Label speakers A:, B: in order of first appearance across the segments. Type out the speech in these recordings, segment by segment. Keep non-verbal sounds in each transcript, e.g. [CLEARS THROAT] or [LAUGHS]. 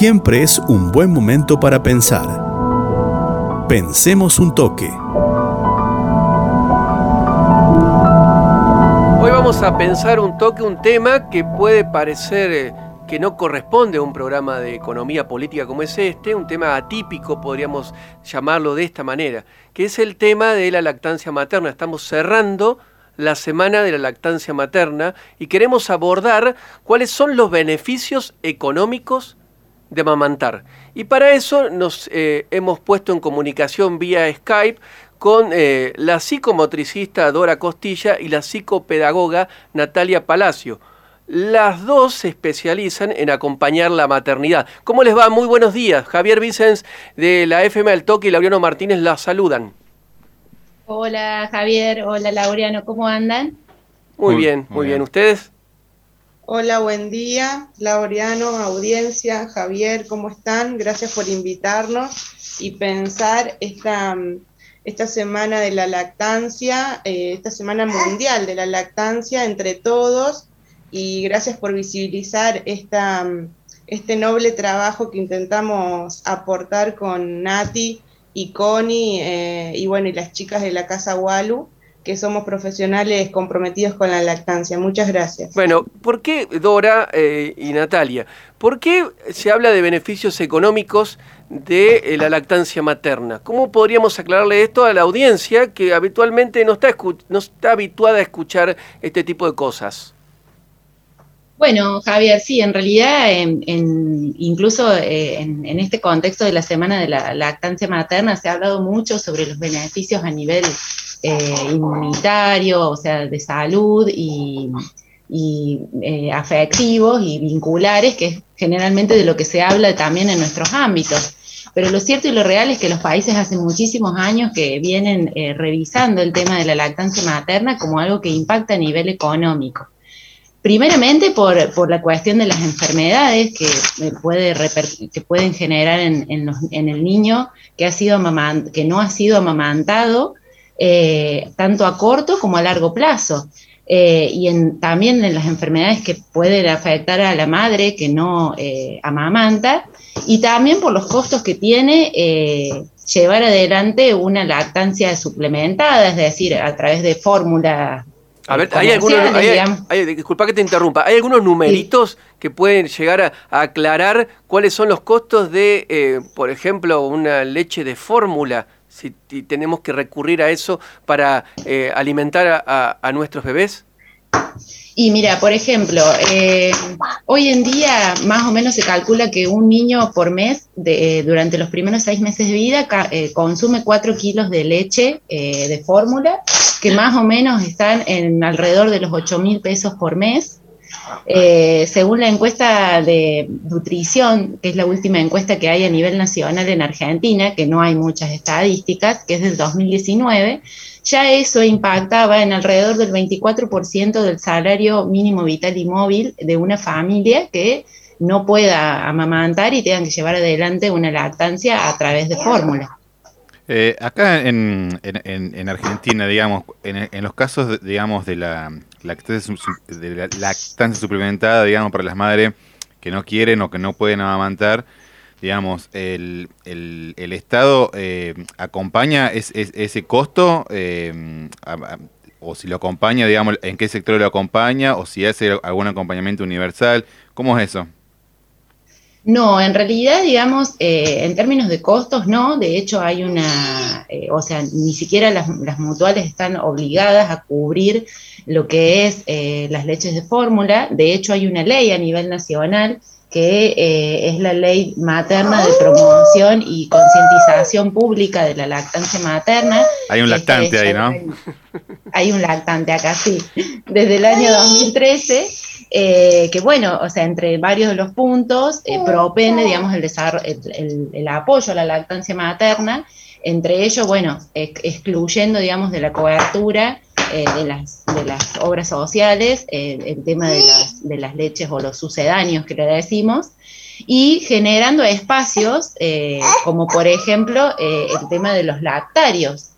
A: siempre es un buen momento para pensar. Pensemos un toque.
B: Hoy vamos a pensar un toque, un tema que puede parecer eh, que no corresponde a un programa de economía política como es este, un tema atípico, podríamos llamarlo de esta manera, que es el tema de la lactancia materna. Estamos cerrando la semana de la lactancia materna y queremos abordar cuáles son los beneficios económicos de amamantar. Y para eso nos eh, hemos puesto en comunicación vía Skype con eh, la psicomotricista Dora Costilla y la psicopedagoga Natalia Palacio. Las dos se especializan en acompañar la maternidad. ¿Cómo les va? Muy buenos días. Javier Vicens de la FM del Toque y Laureano Martínez las saludan.
C: Hola Javier, hola Laureano, ¿cómo andan?
B: Muy, bien, muy, bien. ¿Ustedes?
D: Hola, buen día, Laureano, audiencia, Javier, ¿cómo están? Gracias por invitarnos y pensar esta, esta semana de la lactancia, eh, esta semana mundial de la lactancia entre todos y gracias por visibilizar esta, este noble trabajo que intentamos aportar con Nati y Connie eh, y bueno, y las chicas de la Casa Walu, que somos profesionales comprometidos con la lactancia. Muchas gracias.
B: Bueno, ¿por qué Dora eh, y Natalia? ¿Por qué se habla de beneficios económicos de eh, la lactancia materna? ¿Cómo podríamos aclararle esto a la audiencia que habitualmente no está, no está habituada a escuchar este tipo de cosas?
C: Bueno, Javier, sí, en realidad, en, incluso eh, en, este contexto de la Semana de la Lactancia Materna, se ha hablado mucho sobre los beneficios a nivel eh, inmunitario, o sea, de salud y, eh, afectivos y vinculares, que es generalmente de lo que se habla también en nuestros ámbitos. Pero lo cierto y lo real es que los países hace muchísimos años que vienen revisando el tema de la lactancia materna como algo que impacta a nivel económico. Primeramente por, la cuestión de las enfermedades que, eh, puede que pueden generar en, el niño que, ha sido que no ha sido amamantado, eh, tanto a corto como a largo plazo. Eh, y también en las enfermedades que pueden afectar a la madre que no amamanta, y también por los costos que tiene llevar adelante una lactancia suplementada, es decir, a través de fórmulas
B: a ver, hay algunos, disculpa que te interrumpa, ¿hay algunos numeritos que pueden llegar a, aclarar cuáles son los costos de, eh, por ejemplo, una leche de fórmula? Si, tenemos que recurrir a eso para eh, alimentar a, nuestros bebés.
C: Y mira, por ejemplo, eh, hoy en día más o menos se calcula que un niño por mes, de, durante los primeros seis meses de vida, consume 4 kilos de leche de fórmula que más o menos están en alrededor de los 8 mil pesos por mes. Eh, según la encuesta de nutrición, que es la última encuesta que hay a nivel nacional en Argentina, que no hay muchas estadísticas, que es del 2019, ya eso impactaba en alrededor del 24% del salario mínimo vital y móvil de una familia que no pueda amamantar y tengan que llevar adelante una lactancia a través de fórmula.
E: Eh, acá en, en, Argentina, digamos, en, los casos, digamos, de la, lactancia, de la lactancia suplementada, digamos, para las madres que no quieren o que no pueden amamantar, digamos, el, el, el Estado eh, acompaña ese costo, eh, o si lo acompaña, digamos, en qué sector lo acompaña, o si hace algún acompañamiento universal, ¿cómo es eso?
C: No, en realidad, digamos, eh, en términos de costos, no. De hecho, hay una, eh, o sea, ni siquiera las, mutuales están obligadas a cubrir lo que es eh, las leches de fórmula. De hecho, hay una ley a nivel nacional que es la ley materna de promoción y concientización pública de la lactancia materna.
E: Hay un lactante ahí, ¿no?
C: Hay un lactante acá, sí. Desde el año 2013 eh, que bueno, o sea, entre varios de los puntos eh, propende, digamos, el, el, apoyo a la lactancia materna, entre ellos, bueno, excluyendo, digamos, de la cobertura eh, de, las, de las obras sociales, el tema de las, de las leches o los sucedáneos que le decimos, y generando espacios como por ejemplo el tema de los lactarios,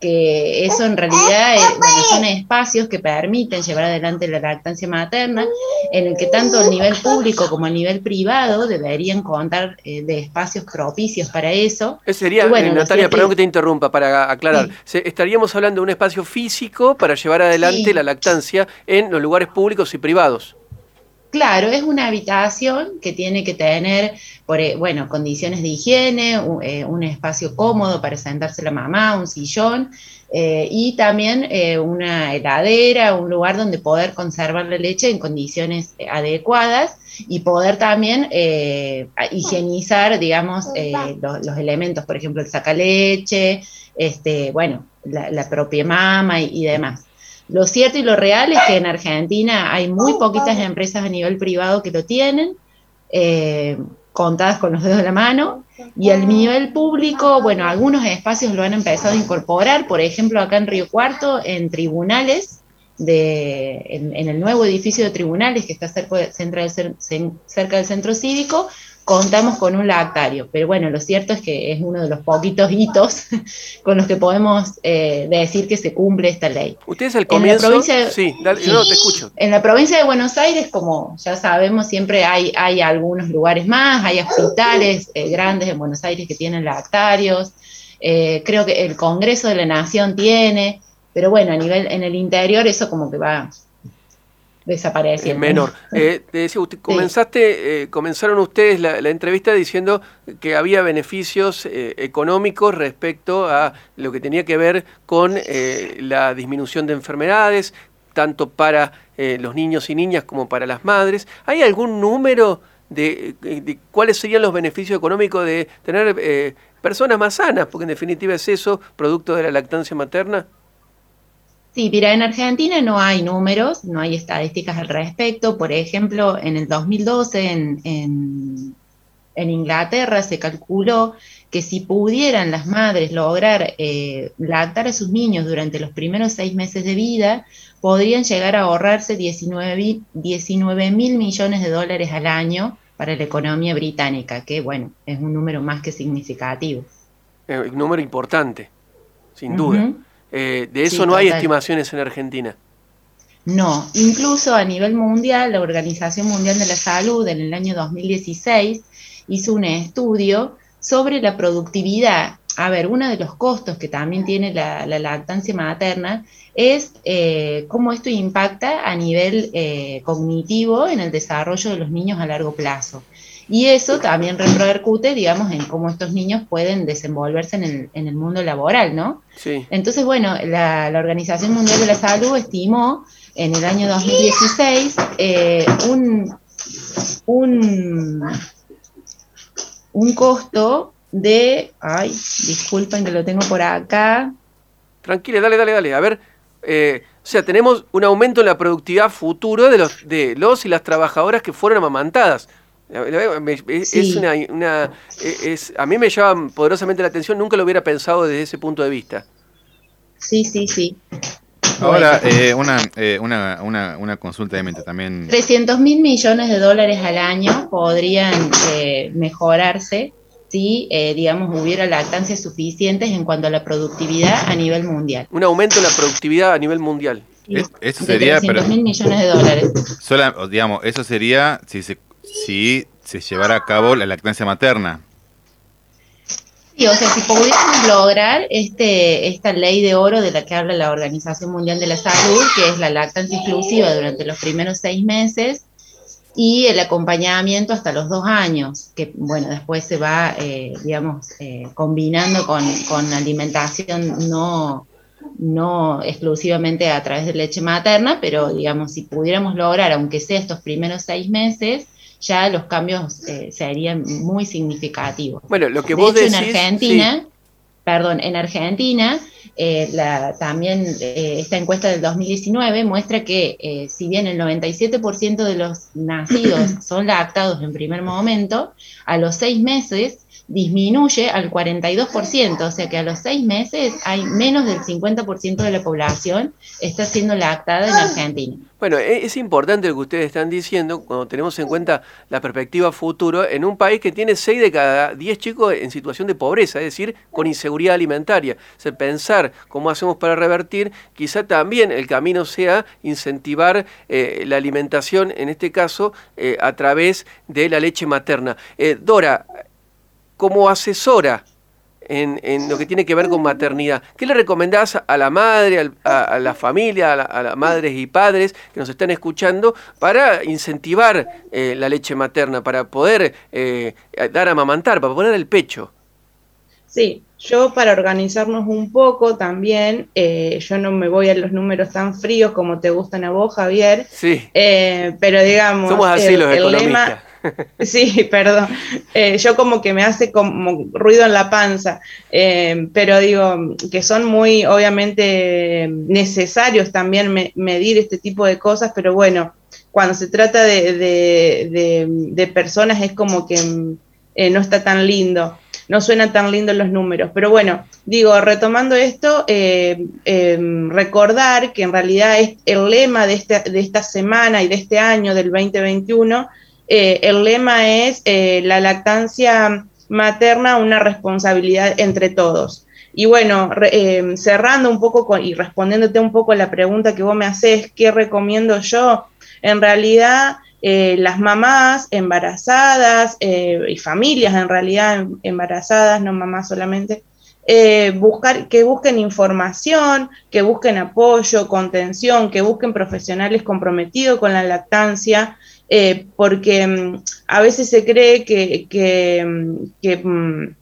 C: que eso en realidad eh, son espacios que permiten llevar adelante la lactancia materna, en el que tanto el nivel público como el nivel privado deberían contar eh, de espacios propicios para eso.
B: Ese sería, eh, Natalia, perdón que te interrumpa, para aclarar, estaríamos hablando de un espacio físico para llevar adelante la lactancia en los lugares públicos y privados.
C: Claro, es una habitación que tiene que tener, eh, bueno, condiciones de higiene, eh, un, espacio cómodo para sentarse la mamá, un sillón eh, y también una heladera, un lugar donde poder conservar la leche en condiciones adecuadas y poder también higienizar, digamos, los, elementos, por ejemplo, el sacaleche, este, bueno, la, propia mama y demás. Lo cierto y lo real es que en Argentina hay muy poquitas empresas a nivel privado que lo tienen, eh, contadas con los dedos de la mano, y al nivel público, bueno, algunos espacios lo han empezado a incorporar, por ejemplo, acá en Río Cuarto, en tribunales, de, en, el nuevo edificio de tribunales que está cerca, cerca del centro cívico, contamos con un lactario, pero bueno, lo cierto es que es uno de los poquitos hitos [LAUGHS] con los que podemos eh, decir que se cumple esta ley.
B: Ustedes al comienzo, sí, dale, no, te escucho.
C: En la provincia de Buenos Aires, como ya sabemos, siempre hay, hay algunos lugares más, hay hospitales eh, grandes en Buenos Aires que tienen lactarios, eh, creo que el Congreso de la Nación tiene, pero bueno, a nivel en el interior eso como que va desapareciendo.
B: menor. [LAUGHS] Eh, decía, usted, comenzaste, eh, comenzaron ustedes la, entrevista diciendo que había beneficios eh, económicos respecto a lo que tenía que ver con la disminución de enfermedades, tanto para los niños y niñas como para las madres. ¿Hay algún número de, de cuáles serían los beneficios económicos de tener personas más sanas? Porque en definitiva es eso, producto de la lactancia materna.
C: Sí, mira, en Argentina no hay números, no hay estadísticas al respecto. Por ejemplo, en el 2012 en, en, Inglaterra se calculó que si pudieran las madres lograr eh, lactar a sus niños durante los primeros seis meses de vida, podrían llegar a ahorrarse 19, 19 mil millones de dólares al año para la economía británica, que bueno, es un número más que significativo.
B: Eh, un número importante, sin duda. Eh, de eso no hay estimaciones en Argentina.
C: No, incluso a nivel mundial, la Organización Mundial de la Salud en el año 2016 hizo un estudio sobre la productividad. A ver, uno de los costos que también tiene la, lactancia materna es eh, cómo esto impacta a nivel eh, cognitivo en el desarrollo de los niños a largo plazo. Y eso también repercute, digamos, en cómo estos niños pueden desenvolverse en el, en el mundo laboral, ¿no? Sí. Entonces, bueno, la, Organización Mundial de la Salud estimó en el año 2016 eh, un, un, un costo de, ay, disculpen que lo tengo por acá.
B: Tranquila, dale, dale, dale. A ver, eh, o sea, tenemos un aumento en la productividad futuro de los, de los y las trabajadoras que fueron amamantadas. Es una, es, a mí me llama poderosamente la atención, nunca lo hubiera pensado desde ese punto de vista.
C: Sí, sí, sí.
E: Ahora, eh, una, eh, una, una, una, consulta de mente también.
C: 300 mil millones de dólares al año podrían eh, mejorarse si, digamos, hubiera lactancias suficientes en cuanto a la productividad a nivel mundial.
B: Un aumento en la productividad a nivel mundial.
E: eso sería,
C: 300 mil millones de dólares.
E: Sola, digamos, eso sería si se si se llevara a cabo la lactancia materna.
C: Sí, o sea, si pudiéramos lograr este, esta ley de oro de la que habla la Organización Mundial de la Salud, que es la lactancia exclusiva durante los primeros seis meses y el acompañamiento hasta los dos años, que bueno, después se va, eh, digamos, eh, combinando con, con alimentación no, no exclusivamente a través de leche materna, pero digamos, si pudiéramos lograr, aunque sea estos primeros seis meses, ya los cambios eh, serían muy significativos.
B: Bueno, lo que vos decís,
C: en Argentina, perdón, en Argentina, eh, también eh, esta encuesta del 2019 muestra que si bien el 97% de los nacidos son lactados en primer momento, a los seis meses disminuye al 42%, o sea que a los seis meses hay menos del 50% de la población está siendo lactada en Argentina.
B: Bueno, e-, es importante lo que ustedes están diciendo cuando tenemos en cuenta la perspectiva futuro en un país que tiene 6 de cada 10 chicos en situación de pobreza, es decir, con inseguridad alimentaria. O pensar cómo hacemos para revertir, quizá también el camino sea incentivar eh, la alimentación, en este caso, eh, a través de la leche materna. Eh, Dora, como asesora en, lo que tiene que ver con maternidad. ¿Qué le recomendás a la madre, a, la familia, a, las madres y padres que nos están escuchando para incentivar eh, la leche materna, para poder eh, dar a mamantar, para poner el pecho?
D: Sí, yo para organizarnos un poco también, eh, yo no me voy a los números tan fríos como te gustan a vos, Javier.
B: Sí.
D: pero digamos,
B: Somos así los economistas. [LAUGHS]
D: Sí, perdón. Eh, yo como que me hace como ruido en la panza, eh, pero digo que son muy obviamente necesarios también medir este tipo de cosas, pero bueno, cuando se trata de, personas es como que eh, no está tan lindo, no suenan tan lindos los números. Pero bueno, digo, retomando esto, recordar que en realidad es el lema de de esta semana y de este año del 2021 eh, el lema es eh, la lactancia materna, una responsabilidad entre todos. Y bueno, eh, cerrando un poco y respondiéndote un poco a la pregunta que vos me haces, ¿qué recomiendo yo? En realidad, las mamás embarazadas y familias en realidad embarazadas, no mamás solamente, buscar, que busquen información, que busquen apoyo, contención, que busquen profesionales comprometidos con la lactancia, eh, porque mm, a veces se cree mm, mm,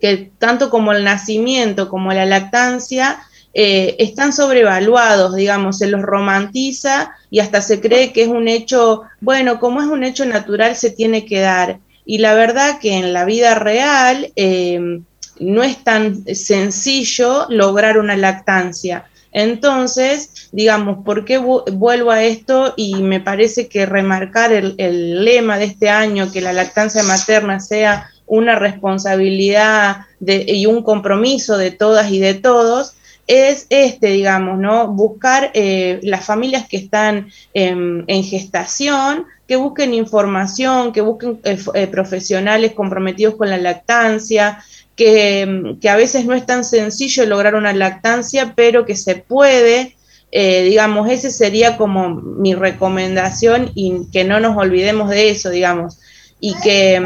D: que, tanto como el nacimiento como la lactancia eh, están sobrevaluados, digamos, se los romantiza y hasta se cree que es un hecho, bueno, como es un hecho natural se tiene que dar. Y la verdad que en la vida real eh, no es tan sencillo lograr una lactancia. Entonces, digamos, ¿por qué vuelvo a esto? Y me parece que remarcar el, lema de este año, que la lactancia materna sea una responsabilidad y un compromiso de todas y de todos, es este, digamos, ¿no? Buscar eh, las familias que están en gestación, que busquen información, que busquen eh, eh, profesionales comprometidos con la lactancia, que, a veces no es tan sencillo lograr una lactancia, pero que se puede. Eh, digamos, ese sería como mi recomendación y que no nos olvidemos de eso, digamos, y que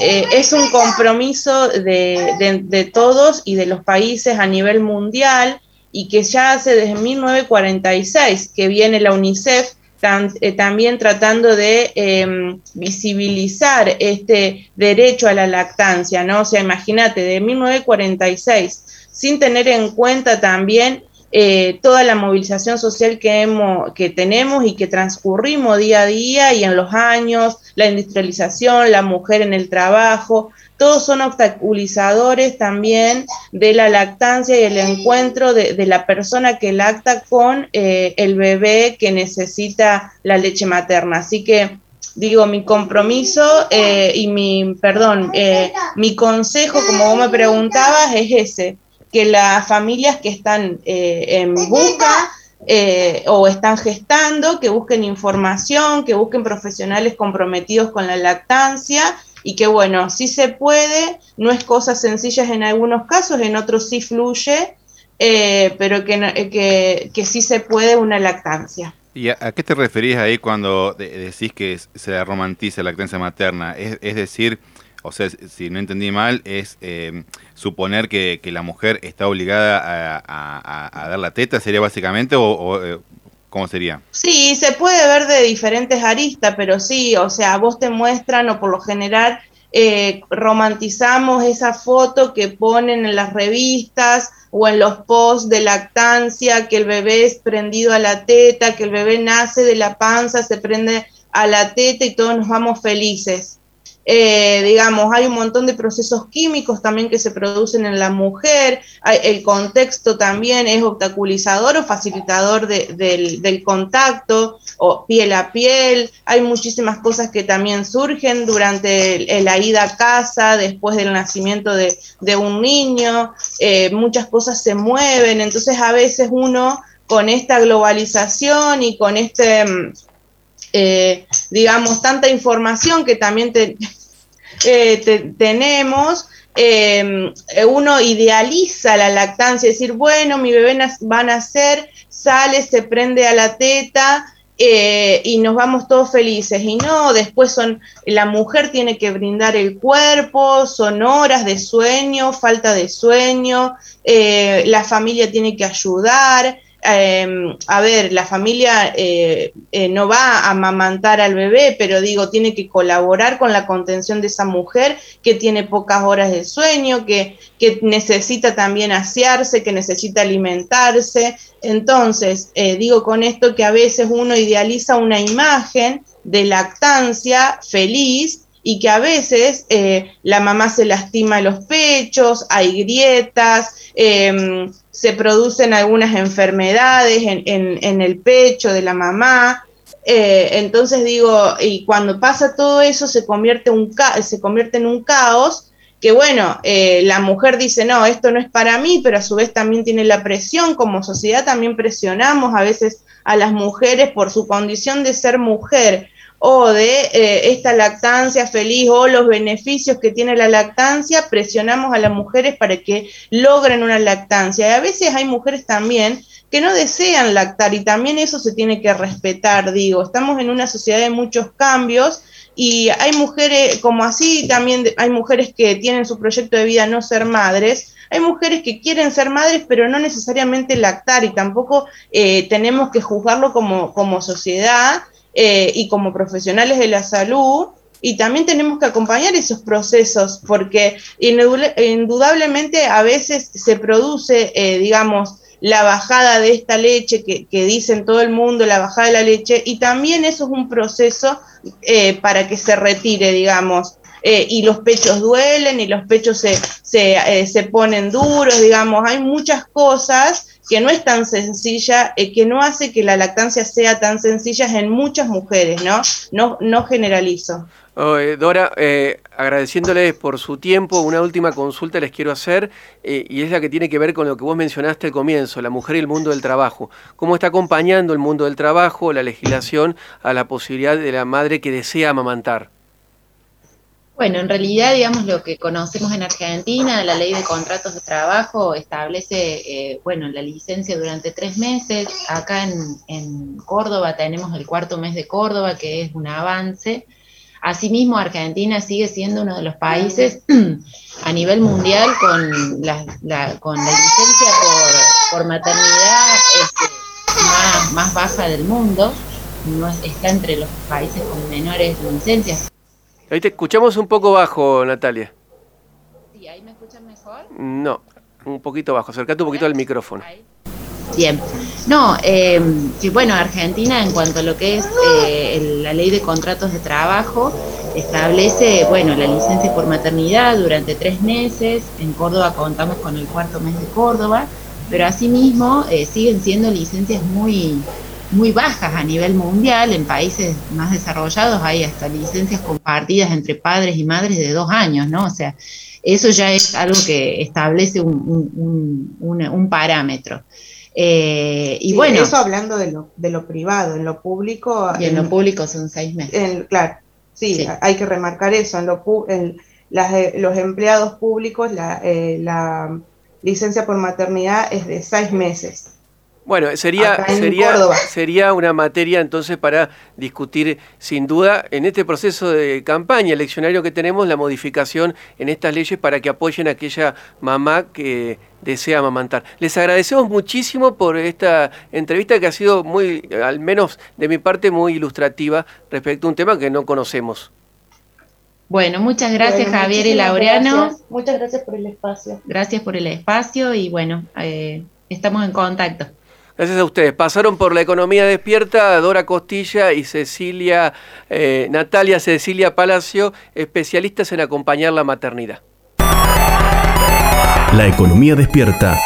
D: eh, es un compromiso de, de, todos y de los países a nivel mundial y que ya hace desde 1946 que viene la UNICEF eh, también tratando de em, visibilizar este derecho a la lactancia, ¿no? O sea, imagínate, de 1946, sin tener en cuenta también eh, toda la movilización social que, tenemos y que transcurrimos día a día y en los años, la industrialización, la mujer en el trabajo, todos son obstaculizadores también de la lactancia y el encuentro de, la persona que lacta con eh, el bebé que necesita la leche materna. Así que digo, mi compromiso eh, y mi, perdón, mi consejo, como vos me preguntabas, es ese, que las familias que están en busca o están gestando, que busquen información, que busquen profesionales comprometidos con la lactancia y que bueno, sí se puede, no es cosas sencillas en algunos casos, en otros sí fluye, eh, pero que, que, que, sí se puede una lactancia.
E: ¿Y a, qué te referís ahí cuando decís que se romantiza la lactancia materna? Es, es, decir, o sea, si no entendí mal, es eh, suponer que, la mujer está obligada a, a, dar la teta, sería básicamente, o, eh, ¿Cómo sería?
D: Sí, se puede ver de diferentes aristas, pero sí, o sea, vos te muestran o por lo general eh, romantizamos esa foto que ponen en las revistas o en los posts de lactancia, que el bebé es prendido a la teta, que el bebé nace de la panza, se prende a la teta y todos nos vamos felices. Eh, digamos, hay un montón de procesos químicos también que se producen en la mujer, el contexto también es obstaculizador o facilitador del, contacto, o piel a piel, hay muchísimas cosas que también surgen durante la ida a casa, después del nacimiento de, un niño, eh, muchas cosas se mueven, entonces a veces uno con esta globalización y con este... Eh, digamos, tanta información que también [LAUGHS] eh, tenemos, em, uno idealiza la lactancia, decir, bueno, mi bebé va a nacer, sale, se prende a la teta, eh, y nos vamos todos felices. Y no, después son, la mujer tiene que brindar el cuerpo, son horas de sueño, falta de sueño, la familia tiene que ayudar, Em, a ver, la familia eh, eh, no va a amamantar al bebé, pero digo, tiene que colaborar con la contención de esa mujer que tiene pocas horas de sueño, que, que necesita también asearse, que necesita alimentarse. Entonces, eh, digo con esto que a veces uno idealiza una imagen de lactancia feliz y que a veces la mamá se lastima los pechos, hay grietas, em, se producen algunas enfermedades en, el pecho de la mamá. Eh, entonces digo, y cuando pasa todo eso se convierte, un se convierte en un caos que bueno, eh, la mujer dice, no, esto no es para mí, pero a su vez también tiene la presión, como sociedad también presionamos a veces a las mujeres por su condición de ser mujer o de eh, esta lactancia feliz o los beneficios que tiene la lactancia, presionamos a las mujeres para que logren una lactancia. Y a veces hay mujeres también que no desean lactar y también eso se tiene que respetar, digo, estamos en una sociedad de muchos cambios y hay mujeres, como así también hay mujeres que tienen su proyecto de vida no ser madres, hay mujeres que quieren ser madres, pero no necesariamente lactar y tampoco eh, tenemos que juzgarlo como, como sociedad eh, y como profesionales de la salud. Y también tenemos que acompañar esos procesos porque indudablemente a veces se produce, eh, digamos, la bajada de esta leche que, dicen todo el mundo, la bajada de la leche, y también eso es un proceso eh, para que se retire, digamos. y los pechos duelen y los pechos se, se, se ponen duros, digamos, hay muchas cosas que no es tan sencilla, eh, que no hace que la lactancia sea tan sencilla en muchas mujeres, ¿no? No, no generalizo.
B: Dora, eh, agradeciéndoles por su tiempo, una última consulta les quiero hacer eh, y es la que tiene que ver con lo que vos mencionaste al comienzo, la mujer y el mundo del trabajo. ¿Cómo está acompañando el mundo del trabajo, la legislación, a la posibilidad de la madre que desea amamantar?
C: Bueno, en realidad, digamos, lo que conocemos en Argentina, la ley de contratos de trabajo establece, eh, bueno, la licencia durante tres meses. Acá en, Córdoba tenemos el cuarto mes de Córdoba, que es un avance. Asimismo, Argentina sigue siendo uno de los países [CLEARS THROAT] a nivel mundial con la, con la licencia por, maternidad este, más, baja del mundo. No está entre los países con menores licencias
B: Ahí te escuchamos un poco bajo, Natalia.
C: Sí, ahí me escuchan mejor.
B: No, un poquito bajo. Acercate un poquito al micrófono.
C: Bien. No, eh, bueno, Argentina en cuanto a lo que es eh, la ley de contratos de trabajo, establece, bueno, la licencia por maternidad durante tres meses. En Córdoba contamos con el cuarto mes de Córdoba, pero asimismo eh, siguen siendo licencias muy muy bajas a nivel mundial, en países más desarrollados hay hasta licencias compartidas entre padres y madres de dos años, ¿no? O sea, eso ya es algo que establece un, parámetro. Eh, y bueno.
D: Eso hablando de lo, de lo privado, en lo público.
C: Y en, lo público son seis meses.
D: claro, sí, hay que remarcar eso. En, lo, en las, los empleados públicos, la, eh, la licencia por maternidad es de seis meses.
B: Bueno, sería, sería, sería una materia entonces para discutir sin duda en este proceso de campaña eleccionario que tenemos la modificación en estas leyes para que apoyen a aquella mamá que desea amamantar. Les agradecemos muchísimo por esta entrevista que ha sido muy, al menos de mi parte, muy ilustrativa respecto a un tema que no conocemos.
C: Bueno, muchas gracias Javier y Laureano.
D: Muchas gracias por el espacio.
C: Gracias por el espacio y bueno, eh, estamos en contacto.
B: Gracias a ustedes. Pasaron por la economía despierta Dora Costilla y Cecilia, eh, Natalia Cecilia Palacio, especialistas en acompañar la maternidad.
A: La economía despierta